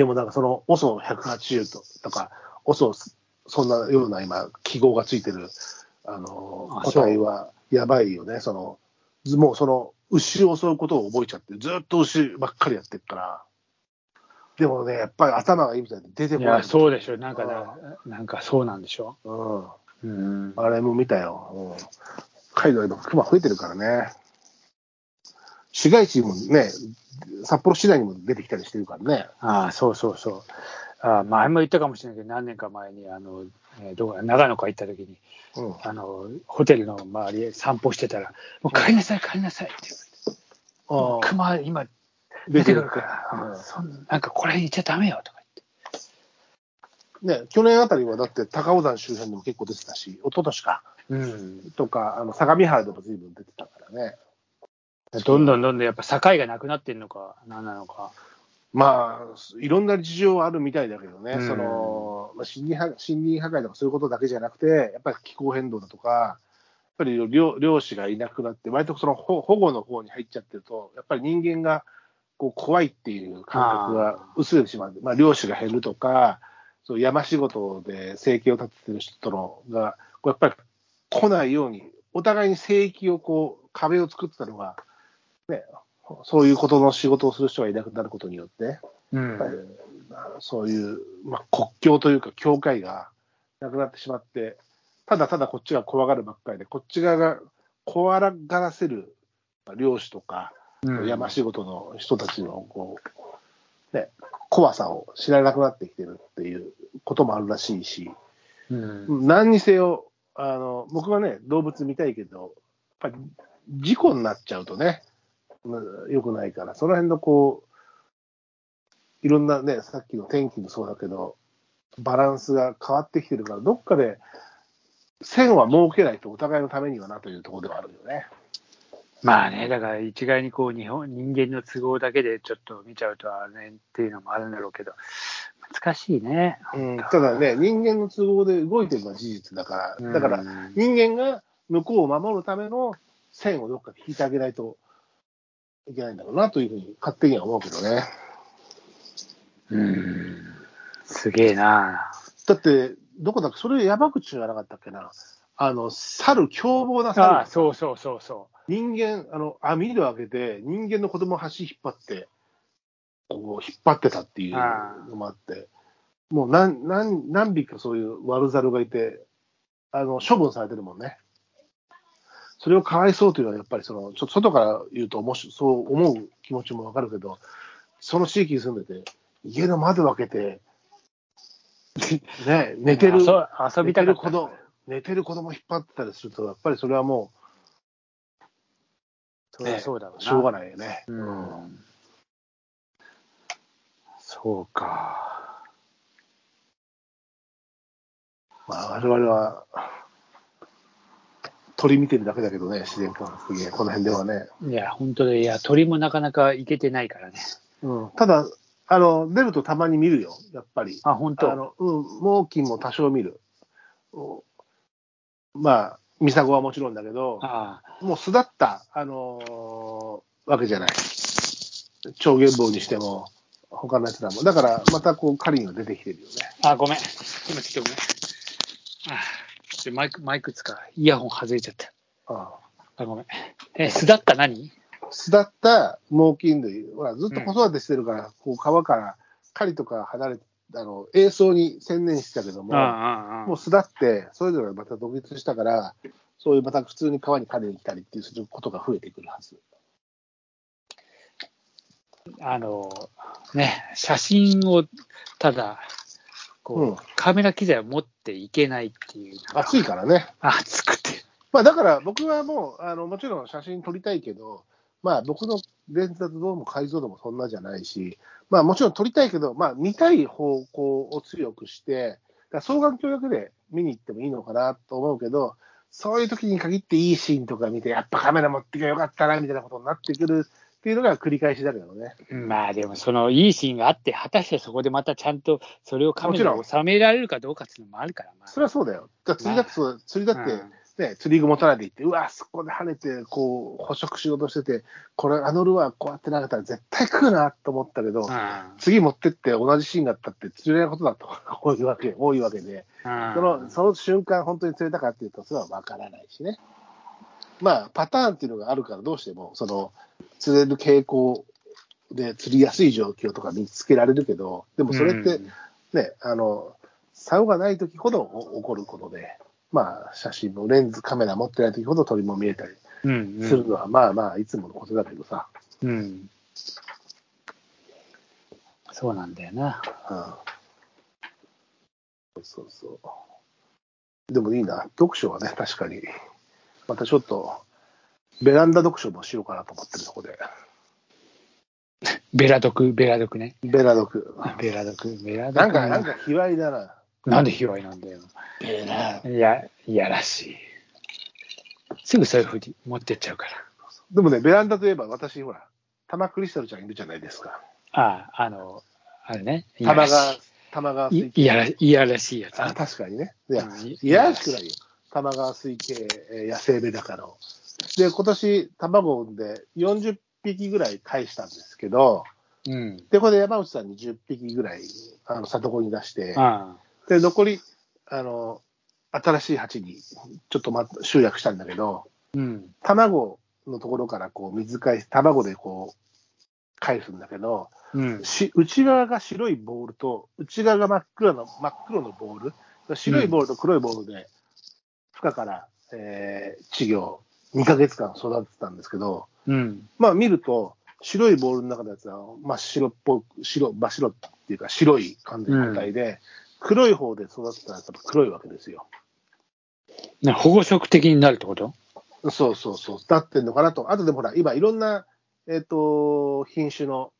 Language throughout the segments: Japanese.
でもなんかその OSO180 ととか、OSO そんなような今、記号がついてる、あの、あ個体はやばいよね。その、ずもうその、牛を襲うことを覚えちゃって、ずっと牛ばっかりやってるから。でもね、やっぱり頭がいいみたいで出てこない。いや、そうでしょ。なんかだ、なんかそうなんでしょ。うん。うん。あれも見たよ。うん、北海道今、熊増えてるからね。市街地もね、札幌市内にも出てきたりしてるからね。ああ、そうそうそう。ああ前も言ったかもしれないけど、何年か前に、あの、えーどこだ長野か行った時に、うん。あの、ホテルの周りへ散歩してたら、もう帰りなさい、帰りなさいって言われて、熊今出てくるから、うんうんそんなんかこれ言っちゃダメよとかね、去年あたりはだって高尾山周辺でも結構出てたし、一昨年か、言って。うん。とか、あの相模原でも随分出てたからね。どんどんどんどんやっぱ境がなくなってんのか、何なのか。まあ、いろんな事情はあるみたいだけどね、うん。そのまあ、森林破森林破壊とかそういうことだけじゃなくて、やっぱり気候変動だとか、やっぱり漁漁師がいなくなって、割とその保保護の方に入っちゃってると、やっぱり人間がこう怖いっていう感覚が薄れてしまう、まあ、漁師が減るとか、そう山仕事で生計を立ててる人とのが、こうやっぱり来ないように、お互いに聖域をこう壁を作ってたのが、ね、そういうことの仕事をする人がいなくなることによって、うん。そういう、まあ、国境というか、境界がなくなってしまって、ただただこっちが怖がるばっかりで、こっち側が怖がらせるまあ漁師とか、うん。山仕事の人たちのこう、ね、怖さを知らなくなってきてるっていうこともあるらしいし、うん。何にせよ、あの僕はね、動物見たいけど、やっぱり事故になっちゃうとね、うん良くないから、その辺のこう、いろんなね、さっきの天気もそうだけど、バランスが変わってきてるから、どっかで線は設けないとお互いのためにはなというところではあるよね。まあね、だから一概にこう日本人間の都合だけでちょっと見ちゃうとはねっていうのもあるんだろうけど、難しいね。うん、ただね、人間の都合で動いてるのは事実だから、だからうん人間が向こうを守るための線をどっかで引いてあげないといけないんだろうなというふうに勝手には思うけどね。うん、すげえな。だって、どこだっけ？それ山口じゃなかったっけな？あの、猿、凶暴な猿あそうそうそうそ人間、あの、網戸を開けて、人間の子供を橋引っ張って、こう、引っ張ってたっていうのもあって、もう何、何、何匹かそういう悪猿がいて、あの、処分されてるもんね。それをかわいそうというのは、やっぱりその、ちょっと外から言うと面白い、そう思う気持ちもわかるけど、その地域に住んでて、家の窓を開けて、ね、寝う。てる、遊遊びたかった。寝てる子供、寝てる子供引っ張ってたりすると、やっぱりそれはもそりゃそうだわう、な。しょうがないよね。うん。そうか。まあ、我々は、鳥見てるだけだけどね、自然観測で、この辺ではね。いや、本当で、いや、鳥もなかなか行けてないからね。うん、ただ、あの、出るとたまに見るよ、やっぱり。あ、本当？あの、うん、猛禽も多少見る。おまあ、ミサゴはもちろんだけど、あもう巣立った、あのーわけじゃない。超原棒にしても、他のやつらも。だから、またこう、狩りが出てきてるよね。あ、ごめん。今ちょっとごめん。あでマイク、マイクつか、イヤホン外れちゃった。あああ、ごめん。え、巣立った何？巣立った猛禽類、ほら、ずっと子育てしてるから、こう川から狩りとか離れて、あの、営巣に専念してたけども、ああ、あもう巣立って、それぞれまた独立したから、そういうまた普通に川に狩りに来たりっていうすることが増えてくるはず。あの、ね、写真をただ、こう、うんカメラ機材を持っていけないっていう。暑いからね。暑くて。まあだから僕はもう、あの、もちろん写真撮りたいけど、まあ僕のレンズだとどうも解像度もそんなじゃないし、まあもちろん撮りたいけど、まあ見たい方向を強くして、だ双眼鏡だけで見に行ってもいいのかなと思うけど、そういう時に限っていいシーンとか見て、やっぱカメラ持ってきゃよかったな、みたいなことになってくるっていうのが繰り返しだけどね。まあでも、そのいいシーンがあって、果たしてそこでまたちゃんとそれをカメラもちに収められるかどうかっていうのもあるから、まあ。それはそうだよ。だ釣りだってそう、釣りだって、うん。ね、釣り具持たないで行って、うわ、そこで跳ねて、こう、捕食しようとしてて、これ、あのルアーこうやって投げたら絶対食うなと思ったけど、うん。次持ってって同じシーンがあったって釣れないことだと、こういうわけ、多いわけで、うん。その、その瞬間本当に釣れたかっていうと、それは分からないしね。まあ、パターンっていうのがあるから、どうしても、その、釣れる傾向で釣りやすい状況とか見つけられるけど、でもそれってうんね、あの、竿がない時ほど起こることで、まあ、写真もレンズ、カメラ持ってない時ほど鳥も見えたりうんうんするのは、まあまあ、いつものことだけどさ。うん。そうなんだよな。うん。そうそうそう。でもいいな、読書はね、確かに。またちょっと、ベランダ読書もしようかなと思ってるとこで。ベラ毒、ベラ毒ね。ベラ読。ベラ毒、ベラ毒。なんか、なんか、卑猥だな。なんで卑猥なんだよ。ベラ。いや、いやらしい。すぐそういうふうに持ってっちゃうから。でもね、ベランダといえば、私、ほら、玉クリスタルちゃんいるじゃないですか。ああ、あの、あれね。いやら玉がし、玉川いやらいやらしいやつね。あ、確かにね。いや、うんいいやらしくないよ。玉川水系えー野生メダカの。で、今年、卵を産んで40匹ぐらい返したんですけど、うん。で、これで山内さんに10匹ぐらい、あの、里子に出して、あで、残り、あの、新しい鉢にちょっとま集約したんだけど、うん。卵のところからこう水返し、卵でこう、返すんだけど、うん。し内側が白いボールと、内側が真っ黒の真っ黒のボール、白いボールと黒いボールで、孵化から、えー稚魚、2ヶ月間育ててたんですけど、うん。まあ見ると、白いボールの中のやつは真っ白っぽい、白、真っ白っていうか白い完全な個体で、黒い方で育てたやつは黒いわけですよ。ね保護色的になるってこと？そうそうそう、だってんのかなと。あとでもほら、今いろんな、えっ、と、品種の、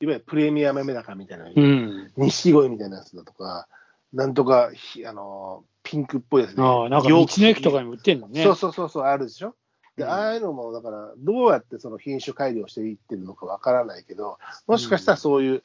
いわゆるプレミアムメダカみたいな、うん。錦鯉みたいなやつだとか、なんとか、ひあの、ピンクっぽいやつね。ああ、なんか道の駅とかにも売ってんのね。そうそうそうそう、あるでしょ？で、うん。ああいうのも、だから、どうやってその品種改良していってるのかわからないけど、もしかしたらそういう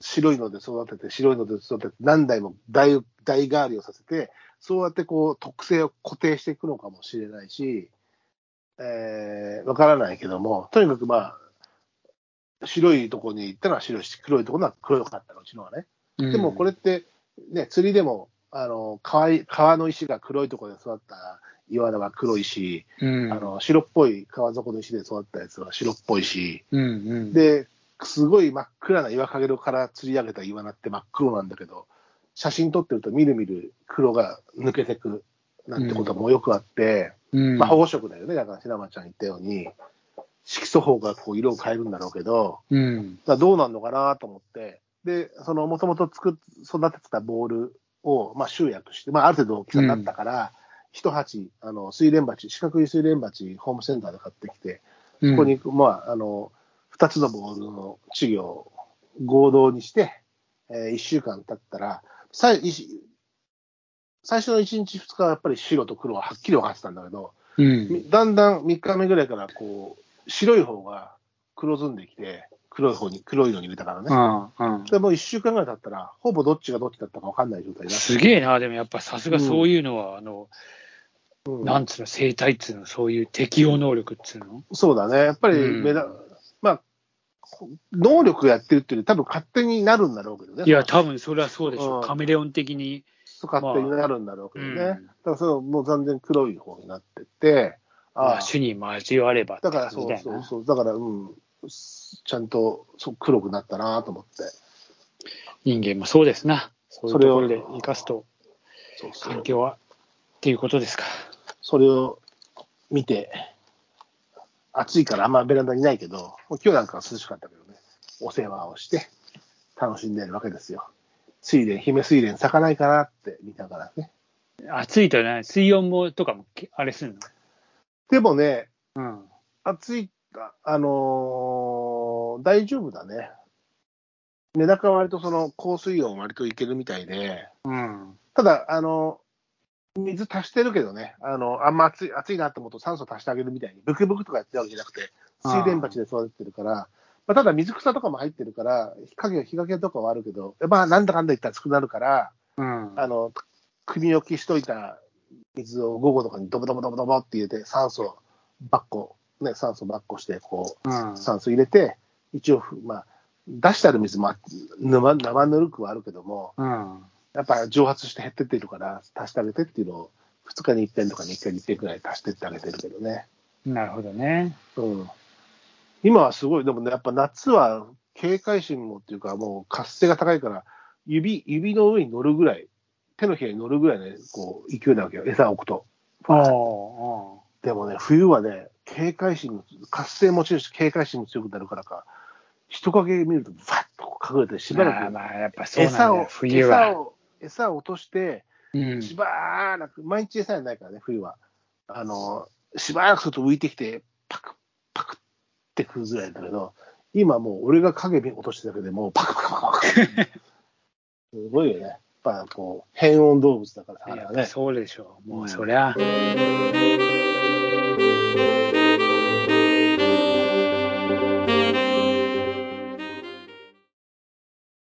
白いので育てて、白いので育てて、何代も代代替わりをさせて、そうやってこう特性を固定していくのかもしれないし、えー、わからないけども、とにかくまあ、白いところに行ったのは白いし、黒いところは黒かったの、うちのはね。うん。でもこれって、ね、釣りでも、あの川い川の石が黒いところで育った岩は黒いし、うん。あの白っぽい川底の石で育ったやつは白っぽいし、うんうん。で、すごい真っ暗な岩陰から釣り上げた岩菜って真っ黒なんだけど、写真撮ってるとみるみる黒が抜けてくなんてこともよくあって、うん、まあ保護色だよね、だから白間ちゃん言ったように、色素法がこう色を変えるんだろうけど、うん。だどうなんのかなと思って、で、そのもともと育ててたボールを、まあ、集約して、まあ、ある程度大きさになったから、一鉢、あの、水蓮鉢、四角い水蓮鉢、ホームセンターで買ってきて、うん、そこに、まあ、あの、二つのボールの稚魚を合同にして、えー一週間経ったら、さいいし最初の一日二日はやっぱり白と黒ははっきり分かってたんだけど、うん。みだんだん3日目ぐらいから、こう、白い方が黒ずんできて、黒い方に、黒いのに入れたからね。うんうん。でもう1週間ぐらい経ったら、ほぼどっちがどっちだったか分かんない状態になってすげえな、でもやっぱさすがそういうのは、あの、うんなんつうの、生態っつうの、そういう適応能力っつうの？そうだね。やっぱりうん目だ、まあ、こ能力やってるっていうより、多分勝手になるんだろうけどね。いや、多分それはそうでしょう。うんカメレオン的に。そう勝手になるんだろうけどね。まあうんだからそれはもう残然黒い方になってて、ああまあ、種に交わればだからそう。そうそう、だから、うん、ちゃんとそう黒くなったなと思って。人間もそうですな。そういうところで生かすと、環境は、っていうことですか。それを見て、暑いからあんまベランダにいないけど、今日なんかは涼しかったけどね、お世話をして楽しんでるわけですよ。水蓮、姫水蓮咲かないかなって見ながらね。暑いとね、水温もとかもけあれするでもね、の。暑い、ああのー大丈夫だね。メダカは割とその高水温割といけるみたいで、うん。うん。ただ、あの、水足してるけどね、あの、あんま暑い、暑いなと思うと酸素足してあげるみたいに、ブクブクとかやってるわけじゃなくて、水田鉢で育ててるから、まあ、ただ水草とかも入ってるから、日陰、日陰とかはあるけど、まあ、なんだかんだ言ったら暑くなるから、うん。あの、組み置きしといた水を午後とかにドボドボドボドボって入れて、酸素バッコ、ね、酸素バッコして、こう、うん。酸素入れて、一応、まあ、出してある水も生生ぬるくはあるけども、うん。やっぱ蒸発して減ってってるから、足してあげてっていうのを、2日に1遍とかに1回に1遍くらい足してってあげてるけどね。なるほどね。うん。今はすごい、でもね、やっぱ夏は警戒心もっていうか、もう活性が高いから、指、指の上に乗るぐらい、手のひらに乗るぐらいね、こう、勢いなわけよ、餌を置くと。おおでもね、冬はね、警戒心、活性も強いし、警戒心も強くなるからか、人影見ると、バッと隠れて、しばらくまあまあ、やっぱ餌よを。餌を、餌を落として、うん。しばらく、毎日餌やないからね、冬は。あの、しばらくすると浮いてきて、パクッ、パクッってくるぐらいだけど、今もう俺が影見落としてるだけでもうパクパクパクパク。すごいよね。やっぱこう、変温動物だから、ね。そうでしょう。もうんうそりゃ。